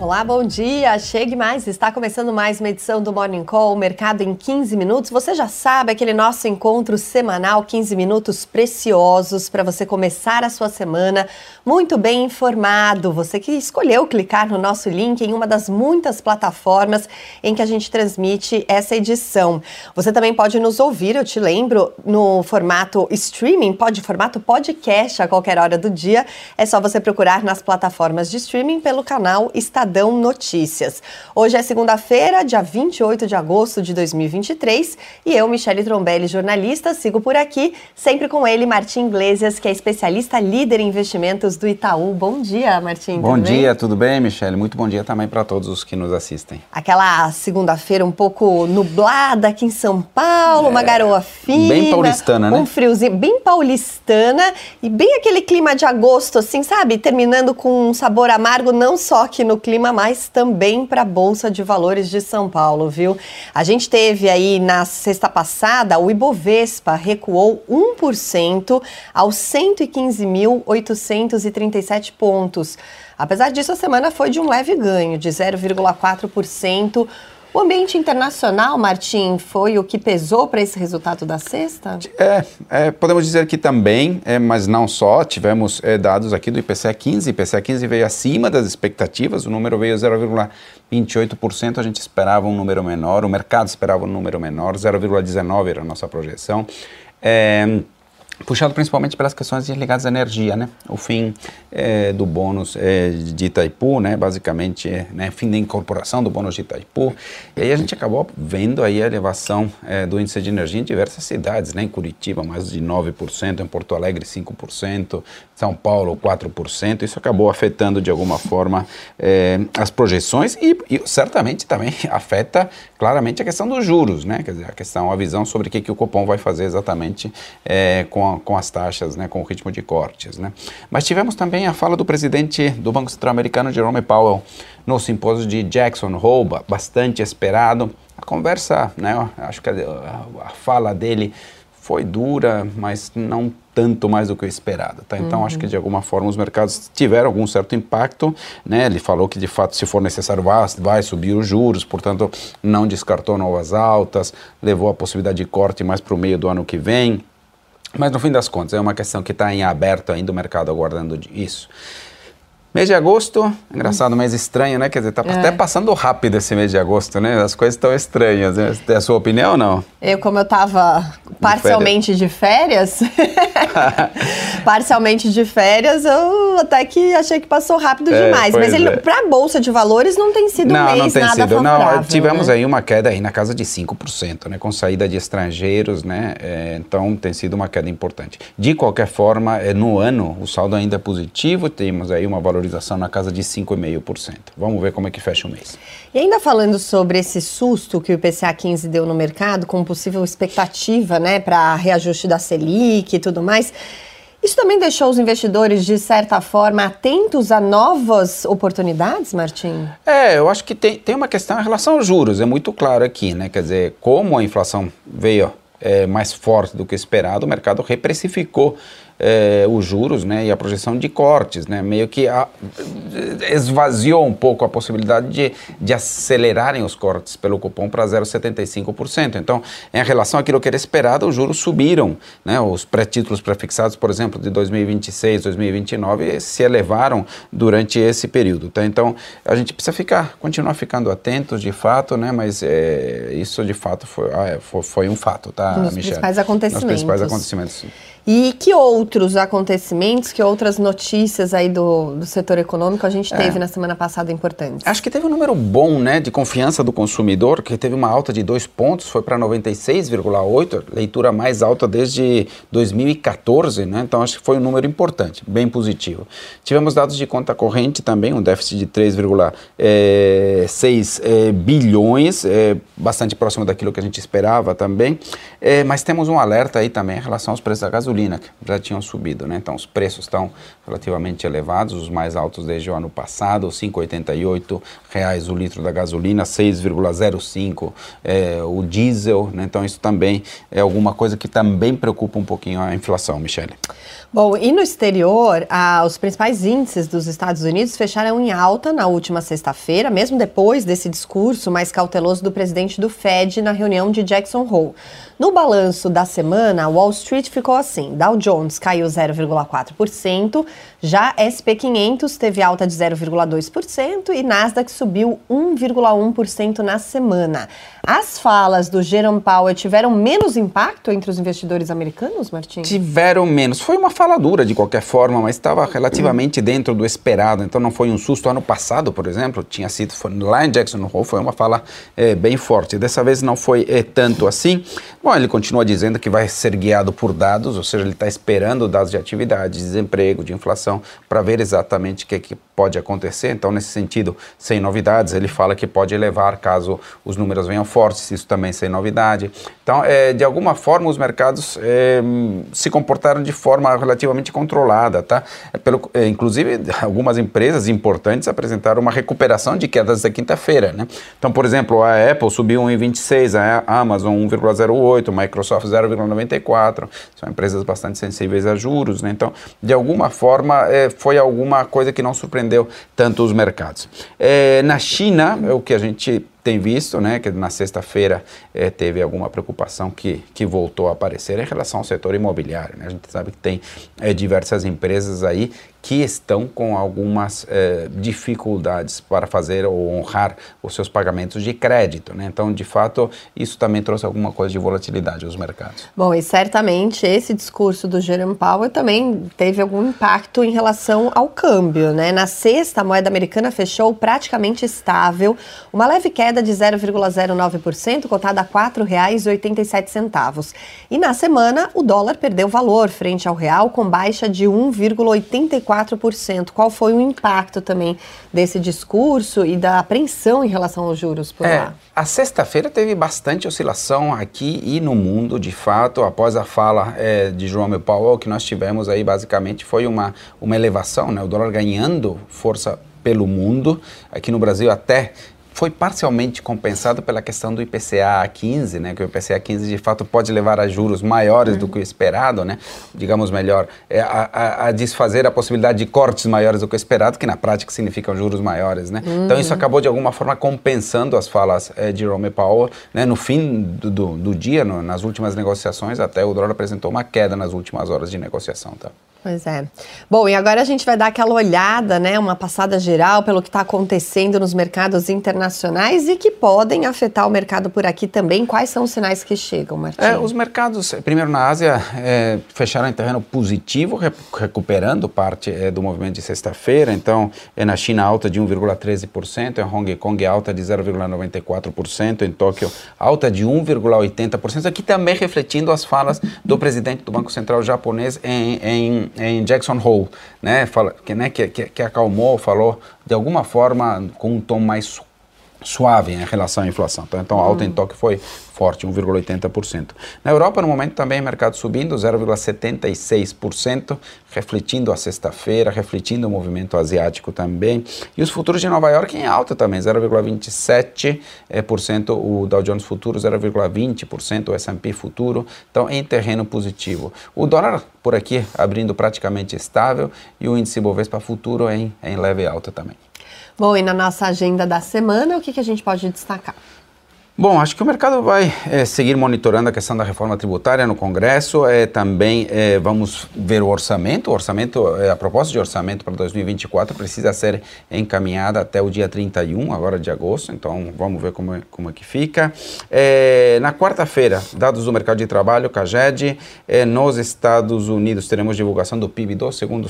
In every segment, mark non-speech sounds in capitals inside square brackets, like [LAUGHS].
Olá, bom dia. Chegue mais. Está começando mais uma edição do Morning Call, Mercado em 15 minutos. Você já sabe aquele nosso encontro semanal, 15 minutos preciosos para você começar a sua semana muito bem informado. Você que escolheu clicar no nosso link em uma das muitas plataformas em que a gente transmite essa edição. Você também pode nos ouvir, eu te lembro, no formato streaming, pode formato podcast a qualquer hora do dia. É só você procurar nas plataformas de streaming pelo canal Estadão Estadão Notícias. Hoje é segunda-feira, dia 28 de agosto de 2023, e eu, Michele Trombelli, jornalista, sigo por aqui, sempre com ele, Martim Iglesias, que é especialista líder em investimentos do Itaú. Bom dia, Martim. Bom dia, bem? tudo bem, Michele? Muito bom dia também para todos os que nos assistem. Aquela segunda-feira um pouco nublada aqui em São Paulo, é, uma garoa fina. Bem paulistana, né? Um friozinho, bem paulistana e bem aquele clima de agosto, assim, sabe? Terminando com um sabor amargo, não só aqui no clima clima, mas também para a Bolsa de Valores de São Paulo, viu? A gente teve aí na sexta passada, o Ibovespa recuou 1% aos 115.837 pontos. Apesar disso, a semana foi de um leve ganho, de 0,4%. O ambiente internacional, Martim, foi o que pesou para esse resultado da sexta? É, é, podemos dizer que também, é, mas não só. Tivemos é, dados aqui do IPCA 15. IPCA 15 veio acima das expectativas, o número veio 0,28%. A gente esperava um número menor, o mercado esperava um número menor, 0,19% era a nossa projeção. É, puxado principalmente pelas questões ligadas à energia, né? O fim é, do bônus é, de Itaipu, né? Basicamente, né? fim da incorporação do bônus de Itaipu. E aí a gente acabou vendo aí a elevação é, do índice de energia em diversas cidades, né? Em Curitiba, mais de 9%, em Porto Alegre, 5%, São Paulo, 4%. Isso acabou afetando de alguma forma as projeções e, e, certamente também [LAUGHS] afeta claramente a questão dos juros, né? Quer dizer, a questão, a visão sobre o que, que o Copom vai fazer exatamente é, com com, as taxas, né, com o ritmo de cortes. Né. Mas tivemos também a fala do presidente do Banco Central Americano, Jerome Powell, no simpósio de Jackson Hole, bastante esperado. A conversa, né, acho que a, a, fala dele foi dura, mas não tanto mais do que o esperado. Tá? Então, uhum. acho que de alguma forma os mercados tiveram algum certo impacto. Né? Ele falou que de fato, se for necessário, vai, vai subir os juros, portanto, não descartou novas altas, levou a possibilidade de corte mais para o meio do ano que vem. Mas no fim das contas, é uma questão que está em aberto ainda o mercado aguardando isso. Mês de agosto, engraçado, mês estranho, né? Quer dizer, tá é. até passando rápido esse mês de agosto, né? As coisas estão estranhas. Né? Tem a sua opinião ou não? Eu, como eu estava parcialmente de férias, de férias [LAUGHS] parcialmente de férias, eu até que achei que passou rápido é, demais. Mas ele, é. para a Bolsa de Valores, não tem sido não, um mês não tem nada sido. favorável. Não, tivemos né? aí uma queda aí na casa de 5%, né? Com saída de estrangeiros, né? É, então, tem sido uma queda importante. De qualquer forma, é, no ano, o saldo ainda é positivo, temos aí uma valorização valorização na casa de 5,5%. Vamos ver como é que fecha o mês. E ainda falando sobre esse susto que o IPCA 15 deu no mercado, com possível expectativa né, para reajuste da Selic e tudo mais. Isso também deixou os investidores, de certa forma, atentos a novas oportunidades, Martim? É, eu acho que tem, tem uma questão em relação aos juros, é muito claro aqui, né? Quer dizer, como a inflação veio é, mais forte do que esperado, o mercado reprecificou é, os juros né, e a projeção de cortes, né, meio que a, esvaziou um pouco a possibilidade de, de acelerarem os cortes pelo cupom para 0,75%. Então, em relação àquilo que era esperado, os juros subiram. Né, os pré-títulos prefixados, por exemplo, de 2026, 2029, se elevaram durante esse período. Tá? Então, a gente precisa ficar, continuar ficando atentos de fato, né, mas é, isso de fato foi, ah, é, foi, foi, um fato, tá, Nos Michelle? principais acontecimentos. Nos principais acontecimentos. E que outros acontecimentos, que outras notícias aí do, do setor econômico a gente teve é. na semana passada importantes? Acho que teve um número bom, né, de confiança do consumidor, que teve uma alta de dois pontos, foi para 96,8, leitura mais alta desde 2014, né? Então acho que foi um número importante, bem positivo. Tivemos dados de conta corrente também, um déficit de 3,6 é, é, bilhões, é, bastante próximo daquilo que a gente esperava também. É, mas temos um alerta aí também em relação aos preços da gasolina gasolina, que já tinham subido, né? Então os preços estão relativamente elevados, os mais altos desde o ano passado, 5,88 reais o litro da gasolina, 6,05 é, o diesel, né? Então isso também é alguma coisa que também preocupa um pouquinho a inflação, Michele. Bom, e no exterior, ah, os principais índices dos Estados Unidos fecharam em alta na última sexta-feira, mesmo depois desse discurso mais cauteloso do presidente do Fed na reunião de Jackson Hole. No balanço da semana, Wall Street ficou assim: Dow Jones caiu 0,4%, já SP 500 teve alta de 0,2% e Nasdaq subiu 1,1% na semana. As falas do Jerome Powell tiveram menos impacto entre os investidores americanos, Martins? Tiveram menos. Foi uma fala dura de qualquer forma, mas estava relativamente dentro do esperado. Então não foi um susto. Ano passado, por exemplo, tinha sido lá em Jackson Hole, foi uma fala é, bem forte. Dessa vez não foi é, tanto assim. Bom, ele continua dizendo que vai ser guiado por dados, ou seja, ele está esperando dados de atividade, de desemprego, de inflação, para ver exatamente o que, que pode acontecer. Então, nesse sentido, sem novidades, ele fala que pode elevar caso os números venham fortes, isso também sem novidade. Então, é, de alguma forma, os mercados é, se comportaram de forma relativamente controlada, tá? É pelo, é, inclusive, [LAUGHS] algumas empresas importantes apresentaram uma recuperação de quedas da quinta-feira, né? Então, por exemplo, a Apple subiu 1,26, a Amazon 1,08, Microsoft 0,94, são empresas bastante sensíveis a juros, né? Então, de alguma forma, é, foi alguma coisa que não surpreendeu surpreendeu tanto os mercados. É, na China, é o que a gente tem visto, né, que na sexta-feira é, teve alguma preocupação que, que voltou a aparecer em relação ao setor imobiliário. Né? A gente sabe que tem é, diversas empresas aí que estão com algumas eh, dificuldades para fazer ou honrar os seus pagamentos de crédito. Né? Então, de fato, isso também trouxe alguma coisa de volatilidade aos mercados. Bom, e certamente esse discurso do Jerome Powell também teve algum impacto em relação ao câmbio. Né? Na sexta, a moeda americana fechou praticamente estável, uma leve queda de 0,09%, cotada a R$ 4,87. E na semana, o dólar perdeu valor frente ao real, com baixa de 1,84%. 4%. Qual foi o impacto também desse discurso e da apreensão em relação aos juros por é, lá? A sexta-feira teve bastante oscilação aqui e no mundo, de fato, após a fala é, de Jerome Powell, que nós tivemos aí basicamente foi uma, uma elevação, né? o dólar ganhando força pelo mundo. Aqui no Brasil até foi parcialmente compensado pela questão do IPCA 15, né, que o IPCA 15 de fato pode levar a juros maiores uhum. do que o esperado, né, digamos melhor, é, a, a, a, desfazer a possibilidade de cortes maiores do que o esperado, que na prática significam juros maiores, né. Uhum. Então isso acabou de alguma forma compensando as falas é, de Jerome Powell, né, no fim do, do, do dia, no, nas últimas negociações, até o dólar apresentou uma queda nas últimas horas de negociação, tá. Pois é. Bom, e agora a gente vai dar aquela olhada, né, uma passada geral pelo que está acontecendo nos mercados internacionais e que podem afetar o mercado por aqui também. Quais são os sinais que chegam, Martim? É, os mercados, primeiro na Ásia, é, fecharam em terreno positivo, recuperando parte é, do movimento de sexta-feira. Então, é na China alta de 1,13%, em Hong Kong alta de 0,94%, em Tóquio alta de 1,80%. Aqui também refletindo as falas do presidente do Banco Central japonês em, em em, Jackson Hole, né, fala, que, né, que, que, que acalmou, falou de alguma forma com um tom mais suave em relação à inflação. Então, então a alta em Tóquio foi forte, 1,80%. Na Europa, no momento, também mercado subindo, 0,76%, refletindo a sexta-feira, refletindo o movimento asiático também. E os futuros de Nova York em alta também, 0,27%, o Dow Jones futuro 0,20%, o S&P futuro, então em terreno positivo. O dólar por aqui abrindo praticamente estável e o índice Bovespa futuro em, em leve alta também. Bom, e na nossa agenda da semana, o que, que a gente pode destacar? Bom, acho que o mercado vai é, seguir monitorando a questão da reforma tributária no Congresso. É, também é, vamos ver o orçamento. O orçamento, a proposta de orçamento para 2024 precisa ser encaminhada até o dia 31, agora de agosto. Então, vamos ver como é, como é que fica. na quarta-feira, dados do mercado de trabalho, CAGED. nos Estados Unidos, teremos divulgação do PIB do segundo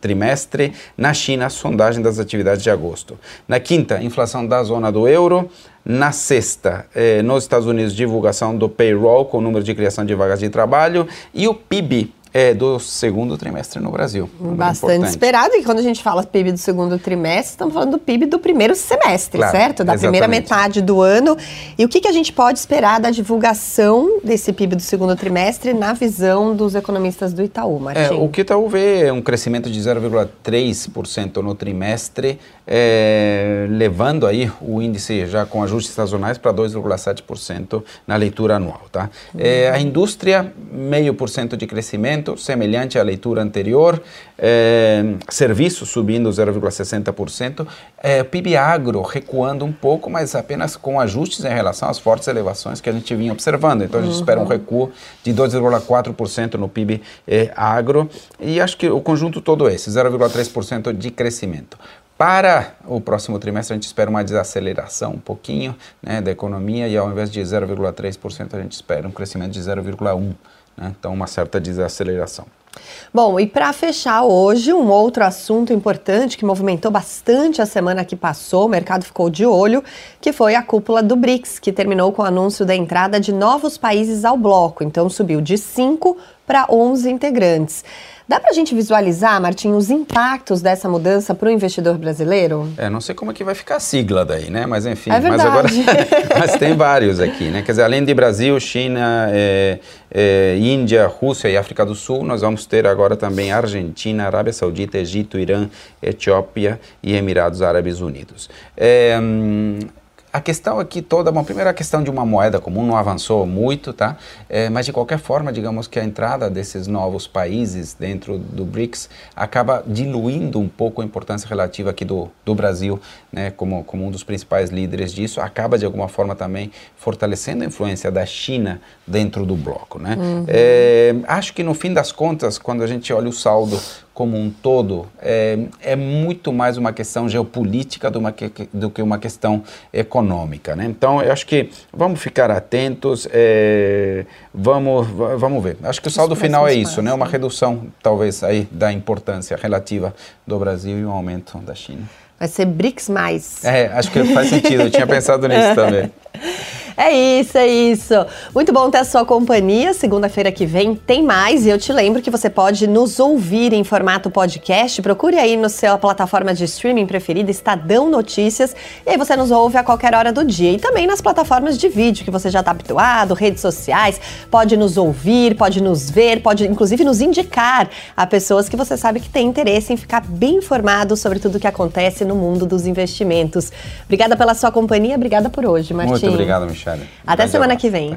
trimestre. Na China, sondagem das atividades de agosto. Na quinta, inflação da zona do euro. Na sexta, eh, nos Estados Unidos, divulgação do payroll com o número de criação de vagas de trabalho e o PIB é, do segundo trimestre no Brasil. Bastante importante. esperado. E quando a gente fala PIB do segundo trimestre, estamos falando do PIB do primeiro semestre, claro, certo? Da exatamente. primeira metade do ano. E o que, que a gente pode esperar da divulgação desse PIB do segundo trimestre na visão dos economistas do Itaú, Martim? É, o que o Itaú vê é um crescimento de 0,3% no trimestre, é, levando aí o índice já com ajustes sazonais para 2,7% na leitura anual. Tá? Uhum. É, a indústria, meio por cento de crescimento semelhante à leitura anterior, é, serviços subindo 0,60%, é, PIB agro recuando um pouco, mas apenas com ajustes em relação às fortes elevações que a gente vinha observando. Então a gente uhum. espera um recuo de 2,4% no PIB é, agro e acho que o conjunto todo esse, 0,3% de crescimento. Para o próximo trimestre, a gente espera uma desaceleração um pouquinho né, da economia e ao invés de 0,3%, a gente espera um crescimento de 0,1%. Né? Então, uma certa desaceleração. Bom, e para fechar hoje, um outro assunto importante que movimentou bastante a semana que passou, o mercado ficou de olho, que foi a cúpula do BRICS, que terminou com o anúncio da entrada de novos países ao bloco. Então, subiu de 5 para 11 integrantes. Dá para a gente visualizar, Martim, os impactos dessa mudança para o investidor brasileiro? É, não sei como é que vai ficar a sigla daí, né? Mas enfim, é mas agora [LAUGHS] mas tem vários aqui, né? Quer dizer, além de Brasil, China, é, é, Índia, Rússia e África do Sul, nós vamos ter agora também Argentina, Arábia Saudita, Egito, Irã, Etiópia e Emirados Árabes Unidos. É, hum, a questão aqui toda, bom, primeiro a questão de uma moeda comum não avançou muito, tá? É, mas de qualquer forma, digamos que a entrada desses novos países dentro do BRICS acaba diluindo um pouco a importância relativa aqui do, do Brasil, né? Como, como um dos principais líderes disso, acaba de alguma forma também fortalecendo a influência da China dentro do bloco, né? Uhum. É, acho que no fim das contas, quando a gente olha o saldo como um todo é, é muito mais uma questão geopolítica do, uma, do, que uma questão econômica. Né? Então, eu acho que vamos ficar atentos, é, vamos, vamos ver. Acho que o saldo final é isso, né? uma redução, talvez, aí da importância relativa do Brasil e um aumento da China. Vai ser BRICS mais. É, acho que faz sentido, eu tinha [LAUGHS] pensado nisso também. [LAUGHS] É isso, é isso. Muito bom ter a sua companhia. Segunda-feira que vem tem mais. E eu te lembro que você pode nos ouvir em formato podcast. Procure aí no seu plataforma de streaming preferida, Estadão Notícias. E aí você nos ouve a qualquer hora do dia. E também nas plataformas de vídeo que você já está habituado, redes sociais. Pode nos ouvir, pode nos ver, pode inclusive nos indicar a pessoas que você sabe que tem interesse em ficar bem informado sobre tudo o que acontece no mundo dos investimentos. Obrigada pela sua companhia, obrigada por hoje, Martim. Muito obrigado, Michelle. Até semana que vem.